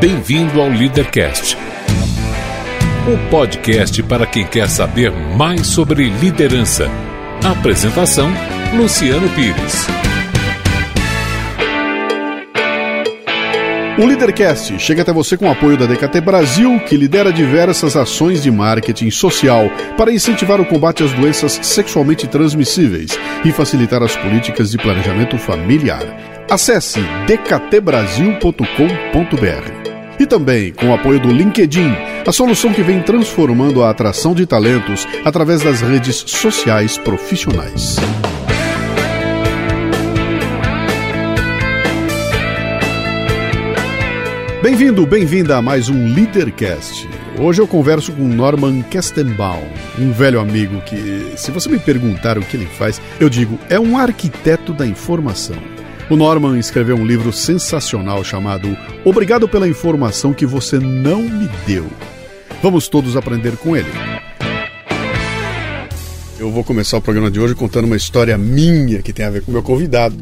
Bem-vindo ao Leadercast, o podcast para quem quer saber mais sobre liderança. Apresentação: Luciano Pires. O Leadercast chega até você com o apoio da DKT Brasil, que lidera diversas ações de marketing social para incentivar o combate às doenças sexualmente transmissíveis e facilitar as políticas de planejamento familiar. Acesse dktbrasil.com.br. E também com o apoio do LinkedIn, a solução que vem transformando a atração de talentos através das redes sociais profissionais. Bem-vindo, bem-vinda a mais um Leadercast. Hoje eu converso com Norman Kestenbaum, um velho amigo que, se você me perguntar o que ele faz, eu digo, é um arquiteto da informação. O Norman escreveu um livro sensacional chamado Obrigado pela informação que você não me deu. Vamos todos aprender com ele. Eu vou começar o programa de hoje contando uma história minha que tem a ver com o meu convidado.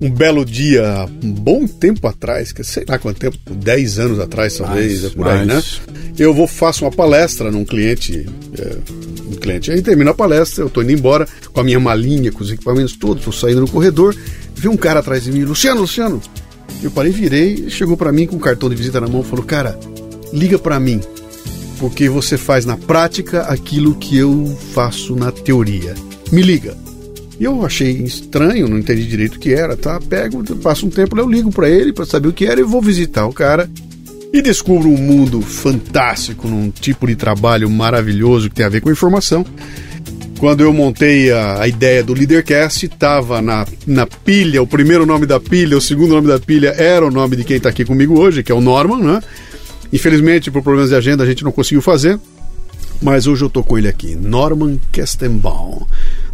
Um belo dia, um bom tempo atrás, que sei lá quanto tempo, 10 anos atrás, talvez, é por aí, né? Eu vou faço uma palestra num cliente, é, um cliente. Aí termina a palestra, eu tô indo embora com a minha malinha, com os equipamentos todos, tô saindo no corredor vi um cara atrás de mim, Luciano, Luciano. Eu parei, virei, chegou para mim com um cartão de visita na mão, falou: "Cara, liga para mim, porque você faz na prática aquilo que eu faço na teoria. Me liga." E eu achei estranho, não entendi direito o que era, tá? Pego, passo um tempo, eu ligo para ele para saber o que era e vou visitar o cara e descubro um mundo fantástico, num tipo de trabalho maravilhoso que tem a ver com informação. Quando eu montei a, a ideia do Leadercast, estava na, na pilha, o primeiro nome da pilha, o segundo nome da pilha era o nome de quem está aqui comigo hoje, que é o Norman, né? Infelizmente, por problemas de agenda, a gente não conseguiu fazer, mas hoje eu estou com ele aqui, Norman Kestenbaum.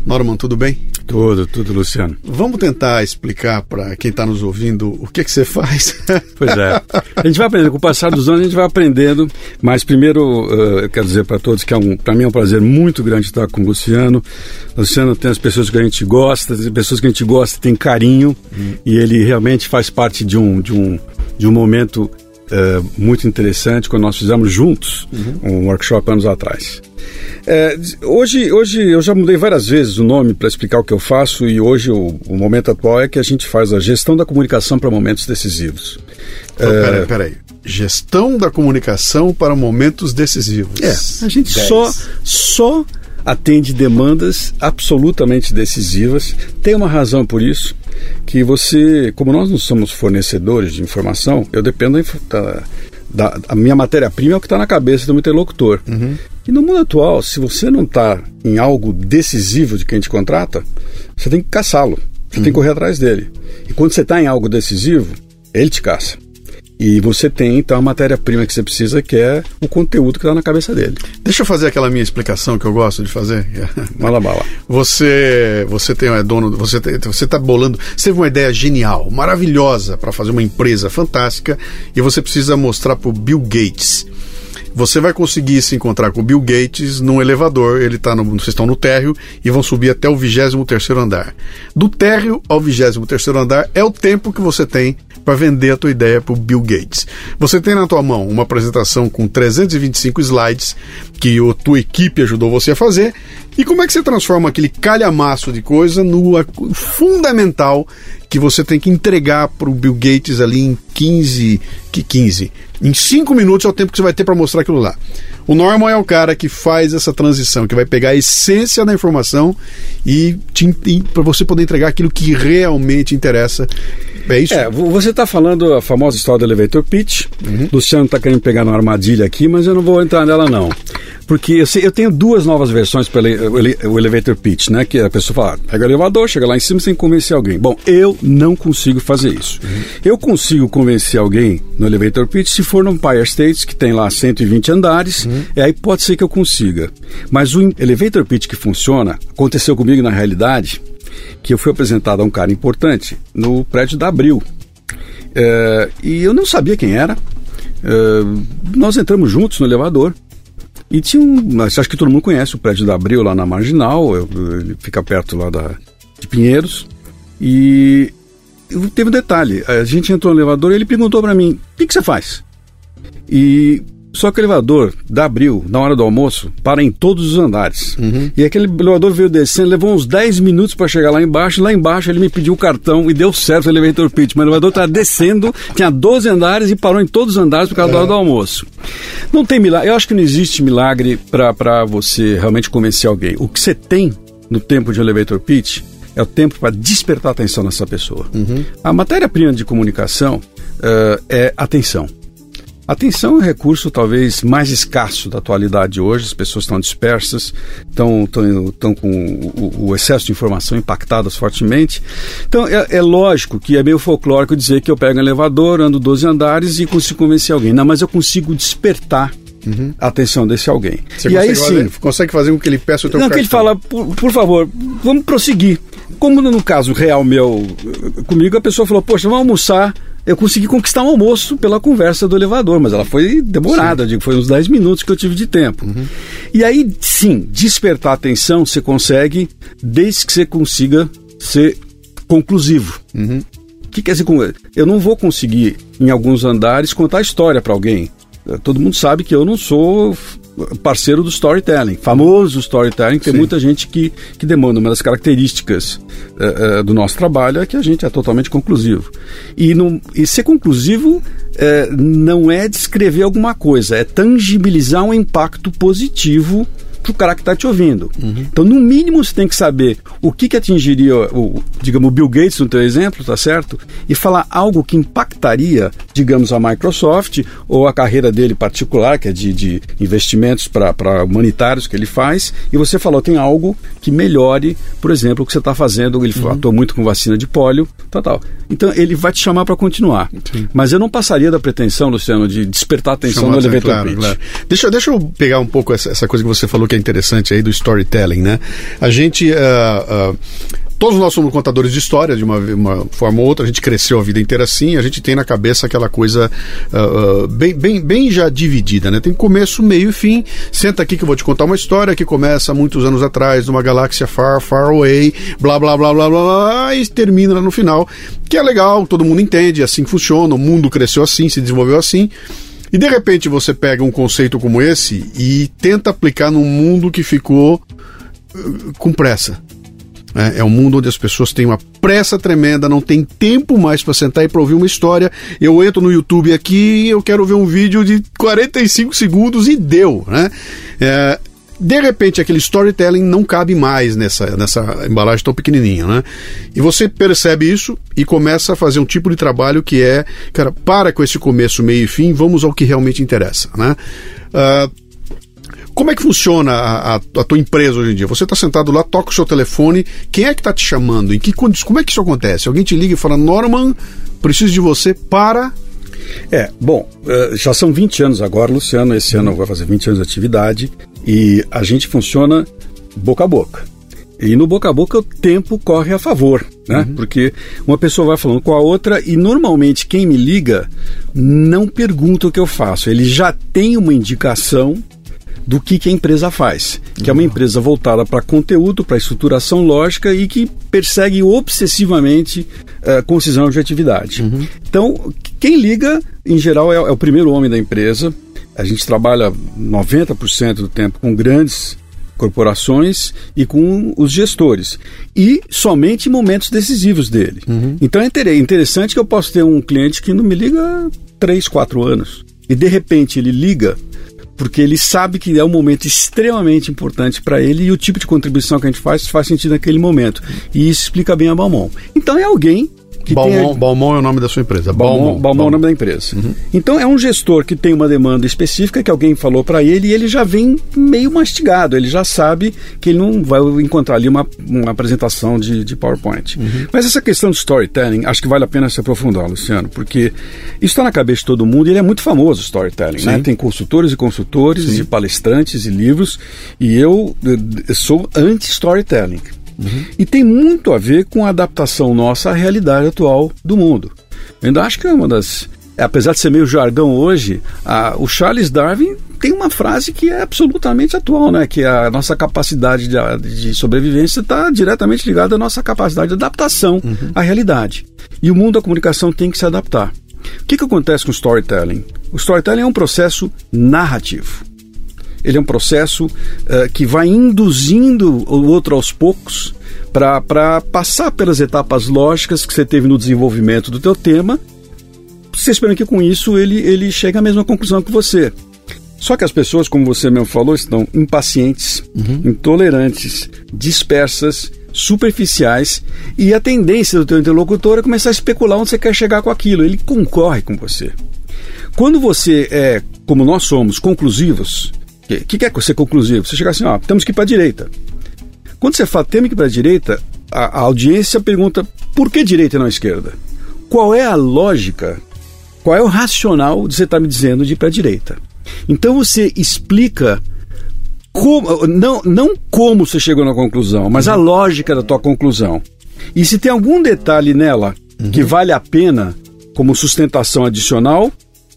Norman, tudo bem? Tudo, tudo, Luciano. Vamos tentar explicar para quem está nos ouvindo o que, que você faz? Pois é. A gente vai aprendendo, com o passar dos anos a gente vai aprendendo, mas primeiro uh, eu quero dizer para todos que é um, para mim é um prazer muito grande estar com o Luciano. O Luciano tem as pessoas que a gente gosta, tem pessoas que a gente gosta, tem carinho, hum. e ele realmente faz parte de um, de um, de um momento uh, muito interessante quando nós fizemos juntos uhum. um workshop anos atrás. É, hoje, hoje eu já mudei várias vezes o nome para explicar o que eu faço e hoje o, o, momento atual é que a gente faz a gestão da comunicação para momentos decisivos. Então, é... Peraí, peraí. Gestão da comunicação para momentos decisivos. É, a gente só, só atende demandas absolutamente decisivas. Tem uma razão por isso, que você, como nós não somos fornecedores de informação, eu dependo da, da a minha matéria-prima é o que está na cabeça do meu interlocutor. Uhum. E no mundo atual, se você não está em algo decisivo de quem te contrata, você tem que caçá-lo, você uhum. tem que correr atrás dele. E quando você está em algo decisivo, ele te caça. E você tem então a matéria-prima que você precisa, que é o conteúdo que está na cabeça dele. Deixa eu fazer aquela minha explicação que eu gosto de fazer. Mala bala. Você, você tem é dono, você tem, você está bolando, você teve uma ideia genial, maravilhosa para fazer uma empresa fantástica e você precisa mostrar para o Bill Gates você vai conseguir se encontrar com Bill Gates num elevador, ele tá no, vocês estão no térreo e vão subir até o 23 andar. Do térreo ao 23 andar é o tempo que você tem para vender a tua ideia para o Bill Gates. Você tem na tua mão uma apresentação com 325 slides que a tua equipe ajudou você a fazer. E como é que você transforma aquele calhamaço de coisa no fundamental que você tem que entregar para o Bill Gates ali em 15, que 15, em 5 minutos é o tempo que você vai ter para mostrar aquilo lá. O Norman é o cara que faz essa transição, que vai pegar a essência da informação e, e para você poder entregar aquilo que realmente interessa. É isso? É, você está falando a famosa história do elevator pitch. Uhum. Luciano está querendo pegar uma armadilha aqui, mas eu não vou entrar nela não. Porque eu, sei, eu tenho duas novas versões para o elevator pitch, né? Que a pessoa fala, pega o elevador, chega lá em cima sem convencer alguém. Bom, eu não consigo fazer isso. Uhum. Eu consigo convencer alguém no elevator pitch se for no Empire State, que tem lá 120 andares, uhum. e aí pode ser que eu consiga. Mas o elevator pitch que funciona, aconteceu comigo na realidade, que eu fui apresentado a um cara importante no prédio da Abril. É, e eu não sabia quem era. É, nós entramos juntos no elevador. E tinha um. Acho que todo mundo conhece o prédio da Abril lá na Marginal, ele fica perto lá da, de Pinheiros. E teve um detalhe: a gente entrou no elevador e ele perguntou para mim: o que, que, você faz? E só que o elevador da Abril, na hora do almoço, para em todos os andares. Uhum. E aquele elevador veio descendo, levou uns 10 minutos para chegar lá embaixo. Lá embaixo ele me pediu o cartão e deu certo o elevator pitch. Mas o elevador está descendo, tinha 12 andares e parou em todos os andares por causa é. da hora do almoço. Não tem milagre, eu acho que não existe milagre para você realmente convencer alguém. O que você tem no tempo de elevator pitch é o tempo para despertar a atenção nessa pessoa. Uhum. A matéria-prima de comunicação uh, é atenção. Atenção é um recurso talvez mais escasso da atualidade hoje, as pessoas estão dispersas, estão, estão, estão com o, o, excesso de informação impactadas fortemente. Então é, é, lógico que é meio folclórico dizer que eu pego um elevador, ando 12 andares e consigo convencer alguém. Não, mas eu consigo despertar Uhum. a atenção desse alguém. Você e aí fazer, sim. Consegue fazer com que ele peça o teu Não, cartão. que ele fala, por, por, favor, vamos prosseguir. Como no caso real meu comigo, a pessoa falou, poxa, vamos almoçar eu consegui conquistar um almoço pela conversa do elevador, mas ela foi demorada, digo, foi uns 10 minutos que eu tive de tempo. Uhum. E aí, sim, despertar atenção você consegue, desde que você consiga ser conclusivo. Uhum. O que quer dizer com Eu não vou conseguir, em alguns andares, contar a história para alguém. Todo mundo sabe que eu não sou parceiro do storytelling, famoso storytelling, tem Sim. muita gente que, que demanda. Uma das características uh, uh, do nosso trabalho é que a gente é totalmente conclusivo. E, não, e ser conclusivo uh, não é descrever alguma coisa, é tangibilizar um impacto positivo para o cara que está te ouvindo. Uhum. Então, no mínimo, você tem que saber o que, que atingiria, o, digamos, o Bill Gates, no teu exemplo, tá certo? E falar algo que impactaria, digamos, a Microsoft ou a carreira dele particular, que é de, de investimentos para humanitários que ele faz, e você falou, tem algo que melhore, por exemplo, o que você está fazendo. Ele uhum. atua muito com vacina de pólio, tal, tal. Então, ele vai te chamar para continuar. Sim. Mas eu não passaria da pretensão, Luciano, de despertar a atenção Chamar no elevator claro. Claro. Deixa, deixa eu pegar um pouco essa, essa coisa que você falou que é interessante aí do storytelling, né? A gente. Uh, uh, todos nós somos contadores de história de uma, uma, forma ou outra, a gente cresceu a vida inteira assim, a gente tem na cabeça aquela coisa uh, bem, bem, bem já dividida, né? Tem começo, meio e fim. Senta aqui que eu vou te contar uma história que começa muitos anos atrás, numa galáxia far, far away, blá, blá, blá, blá, blá, blá, e termina no final, que é legal, todo mundo entende, assim funciona, o mundo cresceu assim, se desenvolveu assim. E de repente você pega um conceito como esse e tenta aplicar num mundo que ficou uh, com pressa. É, é um mundo onde as pessoas têm uma pressa tremenda, não tem tempo mais para sentar e para ouvir uma história. Eu entro no YouTube aqui, eu quero ver um vídeo de 45 segundos e deu, né? É, de repente aquele storytelling não cabe mais nessa, nessa embalagem tão pequenininha, né? E você percebe isso e começa a fazer um tipo de trabalho que é, cara, para com esse começo, meio e fim, vamos ao que realmente interessa, né? Uh, como é que funciona a, a, a, tua empresa hoje em dia? Você está sentado lá, toca o seu telefone, quem é que está te chamando? Em que como é que isso acontece? Alguém te liga e fala, Norman, preciso de você para é, bom, eh, já são 20 anos agora, Luciano. Esse ano vai fazer 20 anos de atividade e a gente funciona boca a boca. E no boca a boca o tempo corre a favor, né? Uhum. Porque uma pessoa vai falando com a outra e normalmente quem me liga não pergunta o que eu faço. Ele já tem uma indicação do que, que a empresa faz, que é uma uhum. empresa voltada para conteúdo, para estruturação lógica e que persegue obsessivamente uh, concisão de atividade. Uhum. Então, quem liga, em geral, é, é o primeiro homem da empresa, a gente trabalha 90% do tempo com grandes corporações e com os gestores. E somente em momentos decisivos dele. Uhum. Então é interessante que eu posso ter um cliente que não me liga três, quatro anos. E de repente ele liga porque ele sabe que é um momento extremamente importante para ele e o tipo de contribuição que a gente faz faz sentido naquele momento. E isso explica bem a Balmon. Então é alguém que Balmon, tem... Balmon é o nome da sua empresa. Balmon, Balmon, Balmon é o nome da empresa. Uhum. Então é um gestor que tem uma demanda específica que alguém falou para ele e ele já vem meio mastigado. Ele já sabe que ele não vai encontrar ali uma, uma apresentação de, de PowerPoint. Uhum. Mas essa questão de storytelling, acho que vale a pena se aprofundar, Luciano, porque isso está na cabeça de todo mundo e ele é muito famoso, storytelling. Né? Tem consultores e consultores, Sim. e palestrantes e livros, e eu, eu sou anti-storytelling. Uhum. E tem muito a ver com a adaptação nossa à realidade atual do mundo. Eu ainda acho que é uma das. Apesar de ser meio jargão hoje, a, o Charles Darwin tem uma frase que é absolutamente atual, né? Que a nossa capacidade de, de sobrevivência está diretamente ligada à nossa capacidade de adaptação uhum. à realidade. E o mundo da comunicação tem que se adaptar. O que, que acontece com o storytelling? O storytelling é um processo narrativo. Ele é um processo uh, que vai induzindo o outro aos poucos para passar pelas etapas lógicas que você teve no desenvolvimento do teu tema. Você espera que com isso ele, ele chegue à mesma conclusão que você. Só que as pessoas, como você mesmo falou, estão impacientes, uhum. intolerantes, dispersas, superficiais e a tendência do teu interlocutor é começar a especular onde você quer chegar com aquilo. Ele concorre com você. Quando você é, como nós somos, conclusivos, o que, que é ser conclusivo? Você chegar assim, ó, temos que ir para a direita. Quando você fala temos que ir para a direita, a, audiência pergunta por que direita e não esquerda? Qual é a lógica, qual é o racional de você estar tá me dizendo de ir para a direita? Então você explica como, não, não como você chegou na conclusão, mas a lógica da tua conclusão. E se tem algum detalhe nela uhum. que vale a pena como sustentação adicional,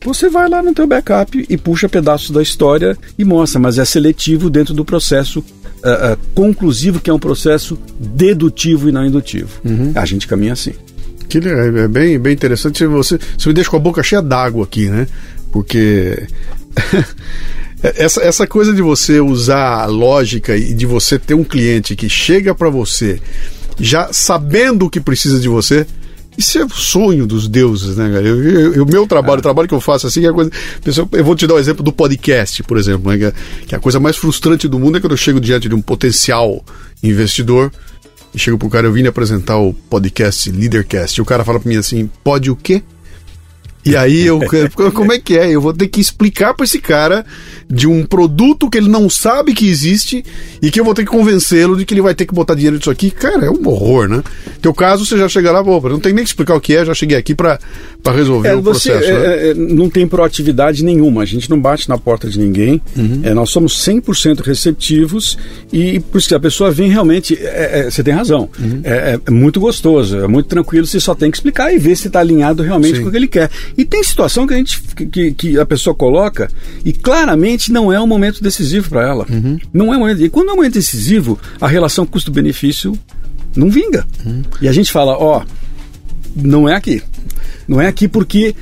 você vai lá no teu backup e puxa pedaços da história e mostra, mas é seletivo dentro do processo uh, uh, conclusivo, que é um processo dedutivo e não indutivo. Uhum. A gente caminha assim. Que é, é bem, bem interessante. Você, você me deixa com a boca cheia d'água aqui, né? Porque essa, essa coisa de você usar a lógica e de você ter um cliente que chega para você já sabendo o que precisa de você, isso é o sonho dos deuses, né, cara? O meu trabalho, é. o trabalho que eu faço assim, é coisa. Eu vou te dar o um exemplo do podcast, por exemplo, né, que é a coisa mais frustrante do mundo é quando eu chego diante de um potencial investidor e chego pro cara, eu vim apresentar o podcast Leadercast, e o cara fala para mim assim: pode o quê? E aí eu como é que é? Eu vou ter que explicar para esse cara de um produto que ele não sabe que existe e que eu vou ter que convencê-lo de que ele vai ter que botar dinheiro nisso aqui. Cara, é um horror, né? Teu caso, você já chega lá, pô, não tem nem que explicar o que é, já cheguei aqui para resolver é, o você, processo. É, né? é, não tem proatividade nenhuma, a gente não bate na porta de ninguém, uhum. é, nós somos 100% receptivos e por isso que a pessoa vem realmente, é, você tem razão, uhum. é, muito gostoso, é muito tranquilo, você só tem que explicar e ver se está alinhado realmente Sim. com o que ele quer. E tem situação que a gente que, que a pessoa coloca e claramente não é um momento decisivo para ela. Uhum. Não é um momento. E quando é um momento decisivo, a relação custo-benefício não vinga. Uhum. E a gente fala, ó, não é aqui. Não é aqui porque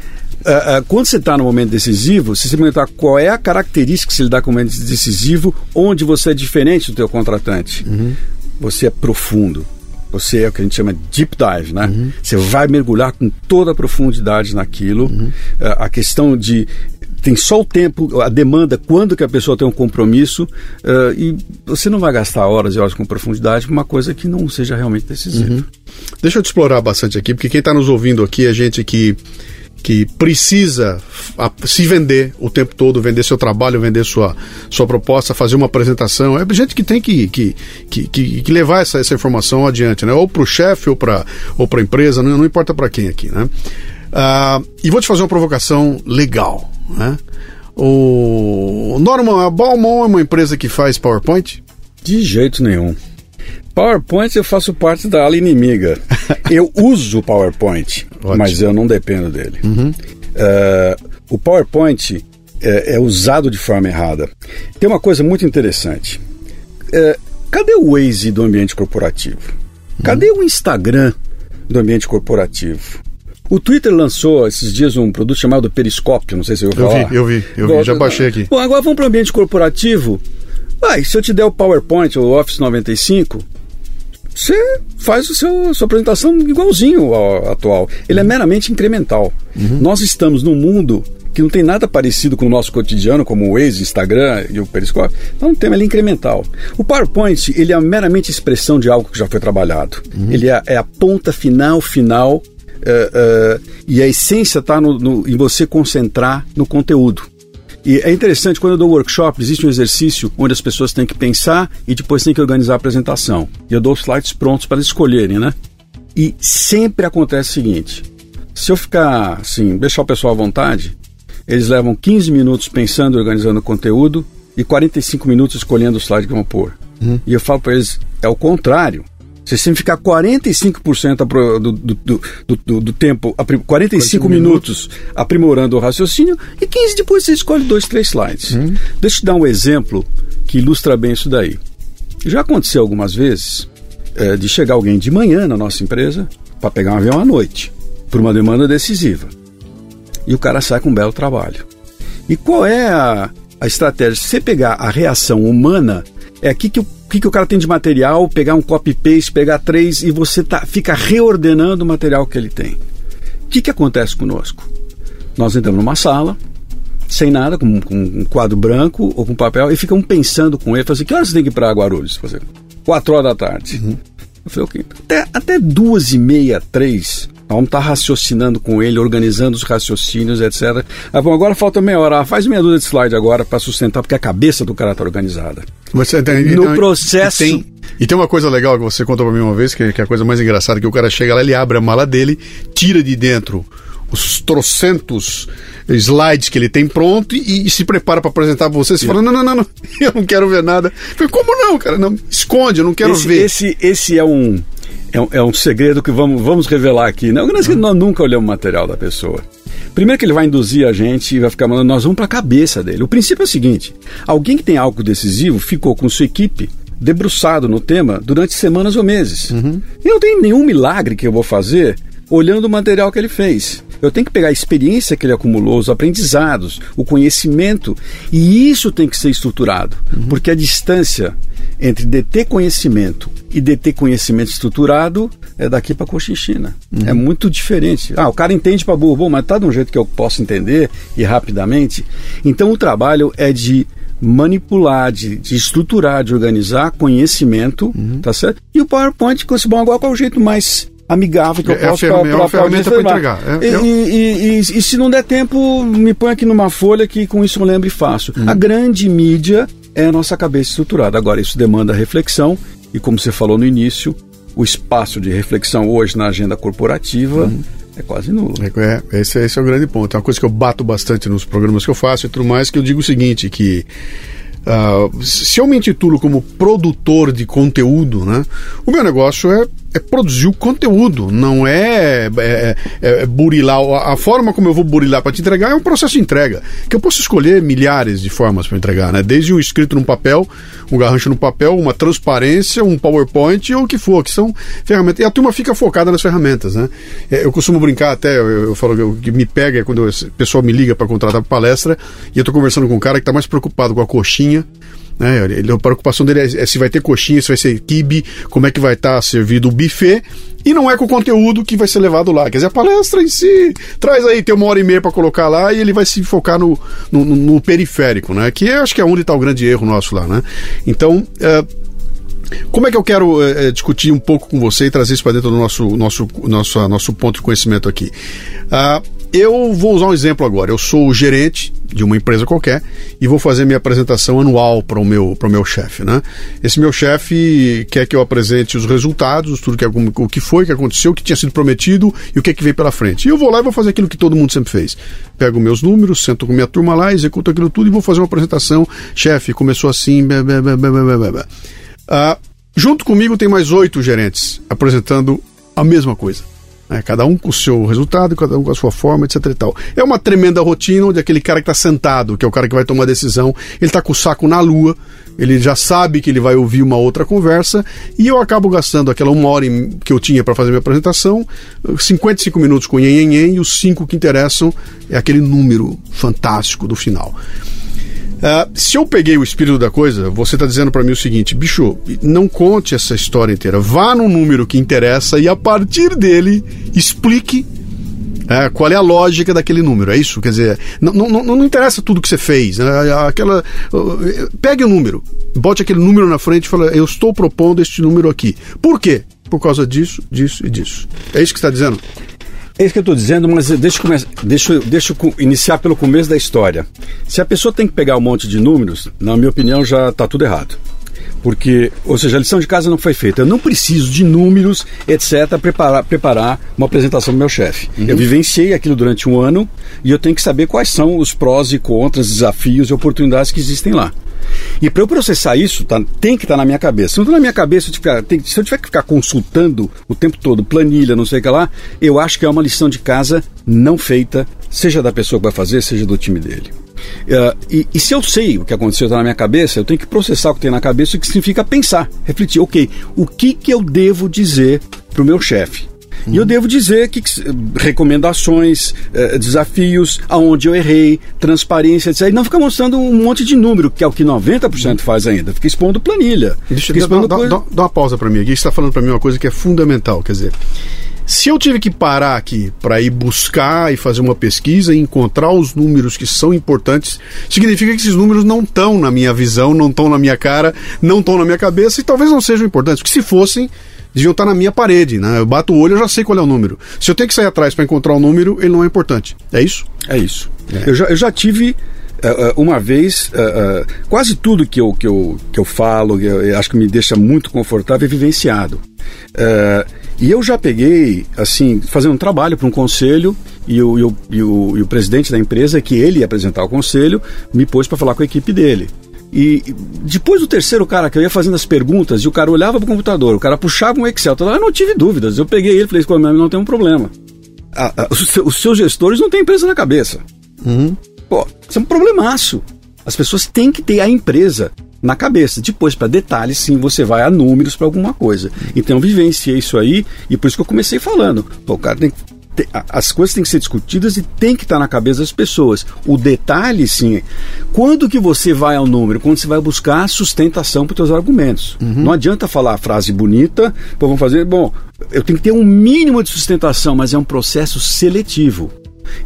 Uh, uh, quando você está no momento decisivo, se você perguntar qual é a característica que se lhe dá com o momento decisivo, onde você é diferente do teu contratante, uhum. você é profundo, você é o que a gente chama deep dive, né? Uhum. Você vai mergulhar com toda a profundidade naquilo. Uhum. Uh, a questão de tem só o tempo, a demanda, quando que a pessoa tem um compromisso, uh, e você não vai gastar horas e horas com profundidade uma coisa que não seja realmente decisiva. Uhum. Deixa eu te explorar bastante aqui, porque quem está nos ouvindo aqui é gente que que precisa se vender o tempo todo, vender seu trabalho, vender sua, sua proposta, fazer uma apresentação. É gente que tem que, que, que, que levar essa, essa informação adiante, né? ou para o chefe ou para ou a empresa, não, não importa para quem aqui. Né? Uh, e vou te fazer uma provocação legal. Né? O Norman, a Balmon é uma empresa que faz PowerPoint? De jeito nenhum. PowerPoint eu faço parte da ala inimiga. eu uso o PowerPoint, Ótimo. mas eu não dependo dele. Uhum. Uh, o PowerPoint é, é, usado de forma errada. Tem uma coisa muito interessante. Uh, cadê o Waze do ambiente corporativo? Cadê uhum. o Instagram do ambiente corporativo? O Twitter lançou esses dias um produto chamado Periscópio, não sei se eu ouviu falar. Eu vi, eu vi, eu vi, já baixei aqui. Bom, agora vamos para o ambiente corporativo. Vai, se eu te der o PowerPoint ou o Office 95, você faz o seu, sua apresentação igualzinho ao atual. Ele é meramente incremental. Uhum. Nós estamos num mundo que não tem nada parecido com o nosso cotidiano, como o Waze, Instagram e o Periscope. Então, um tema é incremental. O PowerPoint, ele é meramente expressão de algo que já foi trabalhado. Uhum. Ele é, é, a ponta final, final, uh, uh, e a essência está em você concentrar no conteúdo. E é interessante, quando eu dou workshop, existe um exercício onde as pessoas têm que pensar e depois têm que organizar a apresentação. E eu dou slides prontos para eles escolherem, né? E sempre acontece o seguinte: se eu ficar assim, deixar o pessoal à vontade, eles levam 15 minutos pensando e organizando o conteúdo e 45 minutos escolhendo o slide que vão pôr. Uhum. E eu falo para eles: é o contrário. Você sempre ficar 45% do, do, do, do, do tempo, 45 minutos aprimorando o raciocínio e 15 depois você escolhe dois, três slides. Hum. Deixa eu te dar um exemplo que ilustra bem isso daí. Já aconteceu algumas vezes é, de chegar alguém de manhã na nossa empresa para pegar um avião à noite, por uma demanda decisiva. e o cara sai com um belo trabalho. E qual é a, a estratégia? Se você pegar a reação humana, é aqui que o que, que o cara tem de material, pegar um copy-paste, pegar três e você tá, fica reordenando o material que ele tem. O que, que acontece conosco? Nós entramos numa sala, sem nada, com, com, um quadro branco ou com papel, e ficam pensando com ele, assim, que horas você tem que ir para Guarulhos? Fazer? Quatro horas da tarde. Uhum. Eu falei, ok. Até, até duas e meia, três, vamos estar tá raciocinando com ele, organizando os raciocínios, etc. Ah, bom, agora falta meia hora. Ah, faz meia dúzia de slide agora para sustentar, porque a cabeça do cara está organizada. Você no processo. Tem, e tem uma coisa legal que você contou para mim uma vez, que, que é a coisa mais engraçada, que o cara chega lá, ele abre a mala dele, tira de dentro os trocentos slides que ele tem pronto e, e se prepara para apresentar para você. Você fala: não, não, não, não, eu não quero ver nada. Eu falei, como não, cara? Não, esconde, eu não quero esse, ver. Esse, esse é um. É um, é um segredo que vamos, vamos revelar aqui. Não, né? nós nunca olhamos o material da pessoa. Primeiro que ele vai induzir a gente e vai ficar mandando, nós vamos para a cabeça dele. O princípio é o seguinte: alguém que tem algo decisivo ficou com sua equipe debruçado no tema durante semanas ou meses. Uhum. E não tem nenhum milagre que eu vou fazer olhando o material que ele fez. Eu tenho que pegar a experiência que ele acumulou, os aprendizados, o conhecimento, e isso tem que ser estruturado, uhum. porque a distância entre deter conhecimento e deter conhecimento estruturado é daqui para Cochinchina. Uhum. É muito diferente. Ah, o cara entende para burro, bom, mas tá de um jeito que eu posso entender e rapidamente. Então o trabalho é de manipular, de, de estruturar, de organizar conhecimento, uhum. tá certo? E o PowerPoint, bom, agora qual é o jeito mais amigável que eu é posso para é uma ferramenta para entregar. É, é, e, e, e, e, se não der tempo, me põe aqui numa folha que com isso eu lembro e faço. Uhum. A grande mídia é a nossa cabeça estruturada. Agora, isso demanda reflexão e, como você falou no início, o espaço de reflexão hoje na agenda corporativa uhum. é quase nulo. É, é, esse, esse é o grande ponto. É uma coisa que eu bato bastante nos programas que eu faço e tudo mais, que eu digo o seguinte, que Uh, se eu me intitulo como produtor de conteúdo, né, o meu negócio é é produzir o conteúdo, não é, é, é, é burilar. A forma como eu vou burilar para te entregar é um processo de entrega. Que eu posso escolher milhares de formas para entregar, né? Desde um escrito no papel, um garrancho no papel, uma transparência, um PowerPoint ou o que for, que são ferramentas. E a turma fica focada nas ferramentas, né? É, eu costumo brincar até, eu, eu falo que o que me pega é quando o pessoal me liga para contratar palestra e eu estou conversando com um cara que está mais preocupado com a coxinha né? Ele, a preocupação dele é, é, se vai ter coxinha, se vai ser kibe, como é que vai estar tá servido o buffet. E não é com o conteúdo que vai ser levado lá. Quer dizer, a palestra em si traz aí, tem uma hora e meia para colocar lá e ele vai se focar no, no, no periférico, né? Que é, acho que é onde está o grande erro nosso lá, né? Então, é, como é que eu quero é, discutir um pouco com você e trazer isso para dentro do nosso, nosso, nosso, nosso ponto de conhecimento aqui? Uh, eu vou usar um exemplo agora. Eu sou o gerente de uma empresa qualquer e vou fazer minha apresentação anual para o meu, meu chefe. Né? Esse meu chefe quer que eu apresente os resultados, tudo que, o que foi, o que aconteceu, o que tinha sido prometido e o que, é que veio pela frente. E eu vou lá e vou fazer aquilo que todo mundo sempre fez. Pego meus números, sento com minha turma lá, executo aquilo tudo e vou fazer uma apresentação. Chefe, começou assim. Blá, blá, blá, blá, blá, blá. Ah, junto comigo tem mais oito gerentes apresentando a mesma coisa. Né? Cada um com o seu resultado, cada um com a sua forma, etc e tal. É uma tremenda rotina onde aquele cara que está sentado, que é o cara que vai tomar a decisão, ele está com o saco na lua, ele já sabe que ele vai ouvir uma outra conversa e eu acabo gastando aquela uma hora que eu tinha para fazer minha apresentação, 55 minutos com nhen, e os cinco que interessam é aquele número fantástico do final. Uh, se eu peguei o espírito da coisa, você está dizendo para mim o seguinte, bicho, não conte essa história inteira. Vá no número que interessa e a partir dele explique é, qual é a lógica daquele número? É isso? Quer dizer, não, não, não, não interessa tudo que você fez. Né? Aquela, pegue o número, bote aquele número na frente e fala: Eu estou propondo este número aqui. Por quê? Por causa disso, disso e disso. É isso que está dizendo? É isso que eu estou dizendo, mas deixa eu, deixa, deixa eu iniciar pelo começo da história. Se a pessoa tem que pegar um monte de números, na minha opinião, já está tudo errado. Porque, ou seja, a lição de casa não foi feita. Eu não preciso de números, etc., preparar, preparar uma apresentação do meu chefe. Uhum. Eu vivenciei aquilo durante um ano e eu tenho que saber quais são os prós e contras, desafios e oportunidades que existem lá. E para eu processar isso, tá, tem que estar tá na minha cabeça. Se não está na minha cabeça, eu tiver, tem, se eu tiver que ficar consultando o tempo todo, planilha, não sei o que lá, eu acho que é uma lição de casa não feita, seja da pessoa que vai fazer, seja do time dele. Uh, e, e, se eu sei o que aconteceu está na minha cabeça, eu tenho que processar o que tem na cabeça, o que significa pensar, refletir, ok, o que, que eu devo dizer para o meu chefe? E eu devo dizer que, recomendações, eh, desafios, aonde eu errei, transparência, etc. E não ficar mostrando um monte de número, que é o que 90% faz ainda. Fica expondo planilha. Deixa fica eu expondo dar coisa- dá, dá uma pausa para mim aqui. Você está falando para mim uma coisa que é fundamental. Quer dizer, se eu tive que parar aqui para ir buscar e fazer uma pesquisa e encontrar os números que são importantes, significa que esses números não estão na minha visão, não estão na minha cara, não estão na minha cabeça e talvez não sejam importantes. Porque se fossem, deviam estar na minha parede. Né? Eu bato o olho, eu já sei qual é o número. Se eu tenho que sair atrás para encontrar o número, ele não é importante. É isso? É isso. Eu, já, eu já tive eh, eh, uma vez eh, quase tudo que eu, que eu, que eu falo, eu, acho que me deixa muito confortável, é vivenciado. E eu já peguei, assim, fazendo um trabalho para um conselho e o, e, o, e, o, e o presidente da empresa, que ele ia apresentar o conselho, me pôs para falar com a equipe dele. E depois do terceiro cara que eu ia fazendo as perguntas e o cara olhava para o computador, o cara puxava um Excel, eu não tive dúvidas. Eu peguei ele e falei, "Com não tem um problema. Ah, ah, os, se- os seus gestores não têm empresa na cabeça. Pô, isso é um problemaço. As pessoas têm que ter a empresa na cabeça. Depois, para detalhes, sim, você vai a números para alguma coisa. Então, eu vivenciei isso aí e por isso que eu comecei falando. Pô, o cara tem que a- as coisas têm que ser discutidas e tem que estar na cabeça das pessoas. O detalhe, sim, é quando que você vai ao número? Quando você vai buscar sustentação para os seus argumentos. Não adianta falar a frase bonita, pô, vamos fazer. Bom, eu tenho que ter um mínimo de sustentação, mas é um processo seletivo.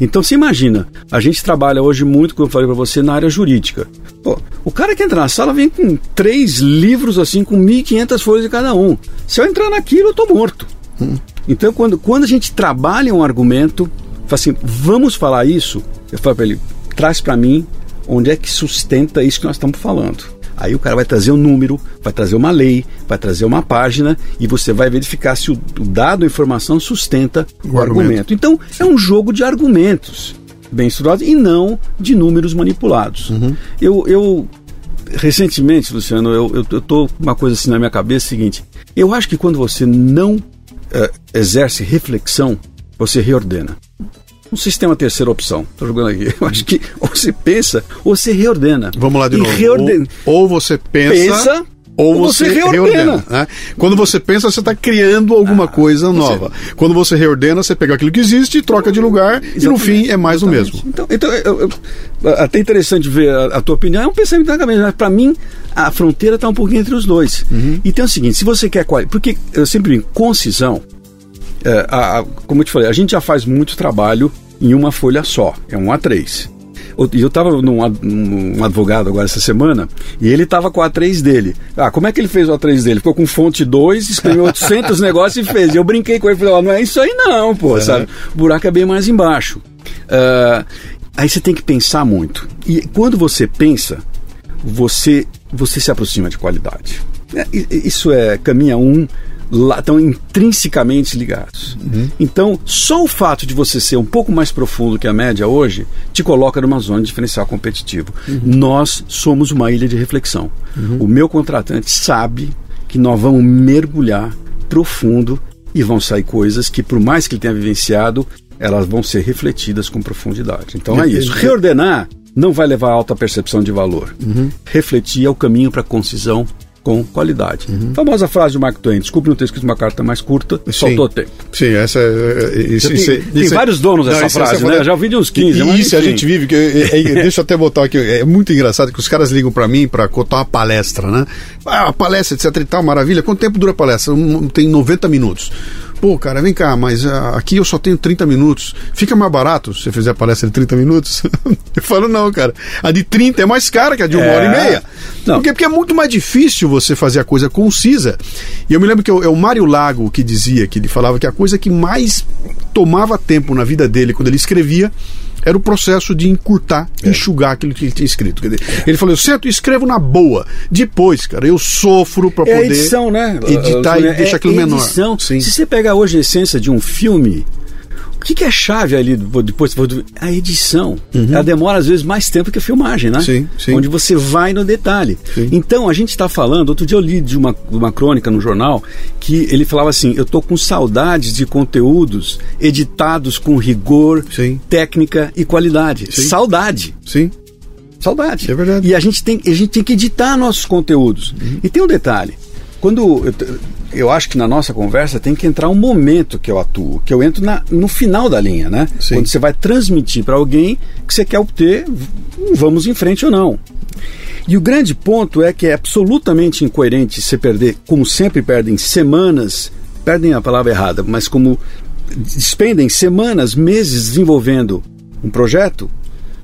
Então você imagina, a gente trabalha hoje muito, como eu falei para você, na área jurídica. Pô, o cara que entra na sala vem com três livros assim, com 1.500 folhas de cada um. Se eu entrar naquilo, eu tô morto. Então quando, quando a gente trabalha um argumento, fala assim, vamos falar isso, eu falo para ele, traz para mim onde é que sustenta isso que nós estamos falando. Aí o cara vai trazer um número, vai trazer uma lei, vai trazer uma página e você vai verificar se o, o dado, a informação sustenta o, O argumento. argumento. Então é um jogo de argumentos bem estruturados e não de números manipulados. Eu, eu recentemente, Luciano, eu, eu, eu tô com uma coisa assim na minha cabeça é o seguinte: eu acho que quando você não eh, exerce reflexão, você reordena. Tem uma terceira opção. Estou jogando aqui. Eu acho que ou você pensa ou você reordena. Vamos lá de E novo. Ou, ou você pensa, Pensa, ou ou você, você reordena. reordena. né? Quando você pensa, você está criando alguma coisa nova. Quando você reordena, você pega aquilo que existe, troca de lugar e no Exatamente. fim é mais o mesmo. Então, então eu- eu- até interessante ver a, a tua opinião. É um pensamento na cabeça, mas para mim a fronteira está um pouquinho entre os dois. Então é o seguinte: se você quer quali- porque eu sempre digo, concisão, é, a- a- como eu te falei, a gente já faz muito trabalho em uma folha só, é um A3. E eu estava num, num advogado agora essa semana e ele estava com o A3 dele. Ah, como é que ele fez o A3 dele? Ficou com fonte 2, escreveu 800 negócios e fez. E eu brinquei com ele e falei: ó, não é isso aí não, pô, sabe? O buraco é bem mais embaixo. Ah, aí você tem que pensar muito. E quando você pensa, você, você se aproxima de qualidade. É, Isso é caminha um, estão intrinsecamente ligados. Então, só o fato de você ser um pouco mais profundo que a média hoje te coloca numa zona de diferencial competitivo. Nós somos uma ilha de reflexão. O meu contratante sabe que nós vamos mergulhar profundo e vão sair coisas que, por mais que ele tenha vivenciado, elas vão ser refletidas com profundidade. Então é isso. Reordenar não vai levar a alta percepção de valor. Refletir é o caminho para concisão com qualidade. Famosa frase do Mark Twain: desculpe não ter escrito uma carta mais curta, faltou tempo. Sim, essa é. Isso, Tem- isso é- tem isso é- vários donos dessa isso- frase, né? Já ouvi de uns 15, E isso a enfim. gente vive. Que, é- é- deixa eu até botar aqui. É muito engraçado que os caras ligam pra mim pra cotar uma palestra, né? Ah, palestra, etc e tal, maravilha. Quanto tempo dura a palestra? Um- Tem 90 minutos. Pô, cara, vem cá, mas ah, aqui eu só tenho 30 minutos. Fica mais barato se você fizer a palestra de 30 minutos? eu falo, não, cara. A de 30 é mais cara que a de uma É. hora e meia. Não. Porque, porque é muito mais difícil você fazer a coisa concisa. E eu me lembro que é o Mário Lago que dizia, que ele falava que a coisa que mais tomava tempo na vida dele quando ele escrevia era o processo de encurtar, enxugar aquilo que ele tinha escrito. Dizer, ele falou: eu sento e escrevo na boa. Depois, cara, eu sofro para É poder edição, né? editar É- e deixar aquilo é menor. Sim. Se você pegar hoje a essência de um filme, que, que é chave ali depois a edição? Ela demora às vezes mais tempo que a filmagem, né? Uhum. Sim, sim. Onde você vai no detalhe. Sim. Então a gente está falando. Outro dia eu li de uma, uma crônica no jornal que ele falava assim: eu tô com saudades de conteúdos editados com rigor, Sim. técnica e qualidade. Sim. Saudade. Sim. Saudade. É verdade. E a gente tem, a gente tem que editar nossos conteúdos. E tem um detalhe: quando eu, eu, acho que na nossa conversa tem que entrar um momento que eu atuo, que eu entro na, no final da linha, né? Sim. Quando você vai transmitir para alguém que você quer obter, vamos em frente ou não. E o grande ponto é que é absolutamente incoerente você perder, como sempre perdem, semanas, perdem a palavra errada, mas como despendem semanas, meses desenvolvendo um projeto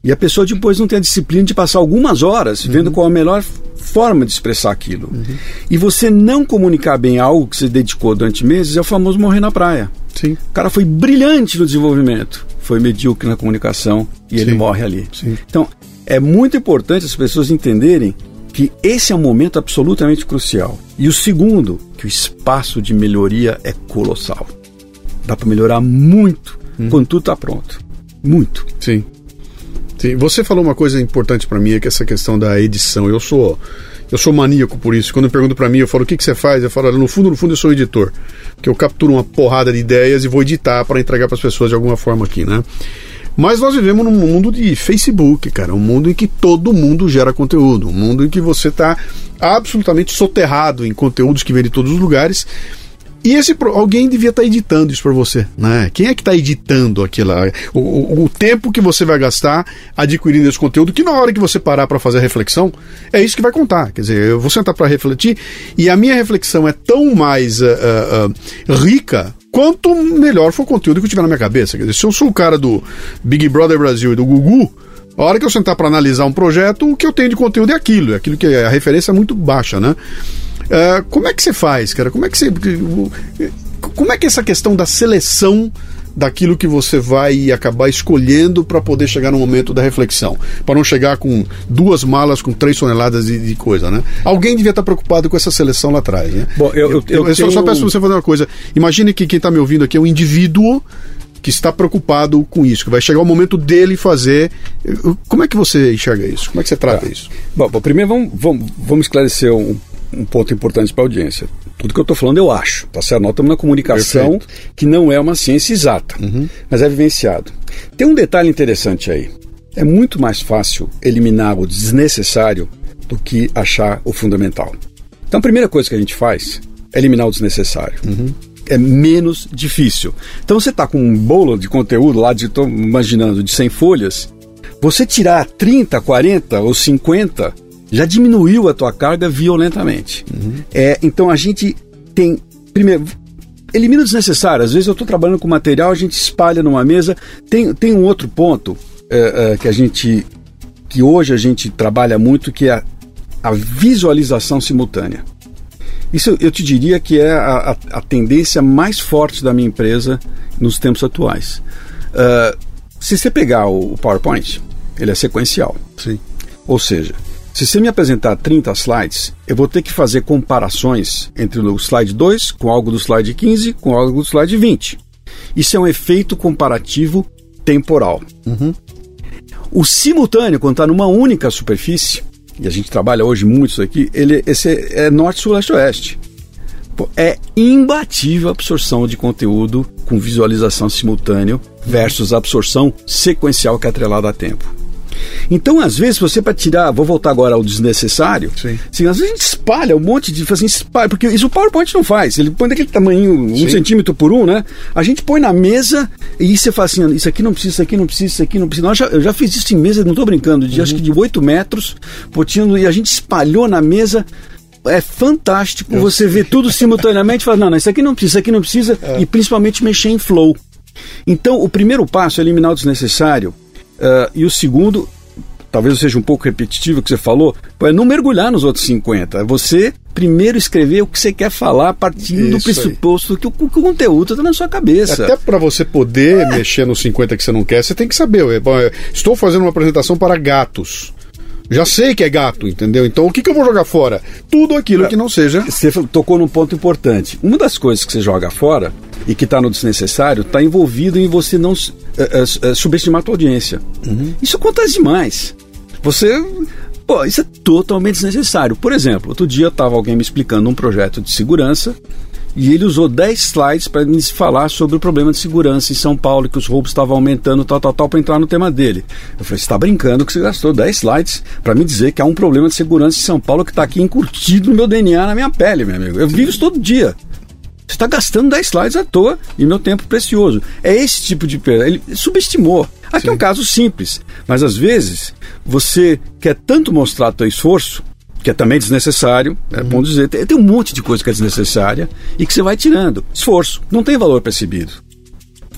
e a pessoa depois não tem a disciplina de passar algumas horas uhum. vendo qual a melhor forma de expressar aquilo. Uhum. E você não comunicar bem algo que você dedicou durante meses é o famoso morrer na praia. Sim. O cara foi brilhante no desenvolvimento, foi medíocre na comunicação e Sim. ele morre ali. Sim. Então, é muito importante as pessoas entenderem que esse é um momento absolutamente crucial. E o segundo, que o espaço de melhoria é colossal. Dá para melhorar muito hum. quando tudo está pronto. Muito. Sim. Sim. Você falou uma coisa importante para mim, é que essa questão da edição. Eu sou eu sou maníaco por isso. Quando perguntam para mim, eu falo: "O que que você faz?" Eu falo: "No fundo, no fundo eu sou editor, que eu capturo uma porrada de ideias e vou editar para entregar para as pessoas de alguma forma aqui, né?" Mas nós vivemos num mundo de Facebook, cara, um mundo em que todo mundo gera conteúdo, um mundo em que você está absolutamente soterrado em conteúdos que vêm de todos os lugares. E esse alguém devia estar tá editando isso para você, né? Quem é que está editando aquilo? O, o, o, tempo que você vai gastar adquirindo esse conteúdo, que na hora que você parar para fazer a reflexão, é isso que vai contar. Quer dizer, eu vou sentar para refletir e a minha reflexão é tão mais uh, uh, rica quanto melhor for o conteúdo que eu tiver na minha cabeça. Quer dizer, se eu sou o cara do Big Brother Brasil e do Gugu, a hora que eu sentar para analisar um projeto, o que eu tenho de conteúdo é aquilo, é aquilo que a referência é muito baixa, né? Uh, como é que você faz, cara? Como é que você. Como é que essa questão da seleção daquilo que você vai acabar escolhendo para poder chegar no momento da reflexão, para não chegar com duas malas com três toneladas de, de coisa, né? Alguém devia estar preocupado com essa seleção lá atrás, né? Bom, eu, eu, eu, eu tenho... só peço para você fazer uma coisa. Imagine que quem está me ouvindo aqui é um indivíduo que está preocupado com isso, que vai chegar o momento dele fazer. Como é que você enxerga isso? Como é que você trata tá. isso? Bom, primeiro vamos, vamos, vamos esclarecer um, um ponto importante para a audiência. Tudo que eu estou falando eu acho, tá certo? Nós estamos na comunicação Perfeito. que não é uma ciência exata, uhum. mas é vivenciado. Tem um detalhe interessante aí. É muito mais fácil eliminar o desnecessário do que achar o fundamental. Então a primeira coisa que a gente faz é eliminar o desnecessário. Uhum. É menos difícil. Então você está com um bolo de conteúdo lá, de, estou imaginando, de 100 folhas, você tirar 30, 40 ou 50 já diminuiu a tua carga violentamente. Uhum. É, então a gente tem. Primeiro, elimina o desnecessário. Às vezes eu estou trabalhando com material, a gente espalha numa mesa. Tem, tem um outro ponto é, é, que a gente. que hoje a gente trabalha muito, que é a, a visualização simultânea. Isso eu te diria que é a, a, a, tendência mais forte da minha empresa nos tempos atuais. Uh, se você pegar o, o PowerPoint, ele é sequencial. Sim. Ou seja, se você me apresentar 30 slides, eu vou ter que fazer comparações entre o slide 2 com algo do slide 15 com algo do slide 20. Isso é um efeito comparativo temporal. Uhum. O simultâneo, quando está numa única superfície, e a gente trabalha hoje muito isso aqui, ele, esse é norte, sul, leste, oeste. É imbatível a absorção de conteúdo com visualização simultânea versus a absorção sequencial que é atrelada a tempo. Então, às vezes, você para tirar, vou voltar agora ao desnecessário, Sim. Assim, às vezes a gente espalha um monte de. Assim, espalha, porque isso o PowerPoint não faz. Ele põe daquele tamanho, um Sim. centímetro por um, né? A gente põe na mesa e você fala assim: isso aqui não precisa, isso aqui não precisa, isso aqui não precisa. já, eu já fiz isso em mesa, não estou brincando, de uhum. acho que de 8 metros, potinho, e a gente espalhou na mesa é fantástico eu você ver tudo simultaneamente e falar, não, não, isso aqui não precisa, isso aqui não precisa, é. e principalmente mexer em flow. Então, o primeiro passo é eliminar o desnecessário, uh, e o segundo talvez seja um pouco repetitivo o que você falou, é não mergulhar nos outros 50. É você primeiro escrever o que você quer falar a partir Isso do pressuposto que o, que o conteúdo está na sua cabeça. Até para você poder é. mexer nos 50 que você não quer, você tem que saber. Estou fazendo uma apresentação para gatos. Já sei que é gato, entendeu? Então o que, que eu vou jogar fora? Tudo aquilo que não seja. Você tocou num ponto importante. Uma das coisas que você joga fora e que está no desnecessário está envolvido em você não é, é, subestimar a tua audiência. Uhum. Isso acontece demais. Você. Pô, isso é totalmente desnecessário. Por exemplo, outro dia estava alguém me explicando um projeto de segurança E ele usou 10 slides para me falar sobre o problema de segurança em São Paulo, que os roubos estavam aumentando, tal, tal, tal, para entrar no tema dele. Eu falei, você está brincando que você gastou 10 slides para me dizer que há um problema de segurança em São Paulo que está aqui encurtido no meu DNA, na minha pele, meu amigo. Eu vivo isso todo dia. Você está gastando 10 slides à toa e meu tempo precioso. É esse tipo de perda. Ele subestimou. Aqui Sim. é um caso simples, mas às vezes você quer tanto mostrar teu esforço que é também desnecessário, é uhum. bom dizer. Tem, tem, um monte de coisa que é desnecessária e que você vai tirando. Esforço, não tem valor percebido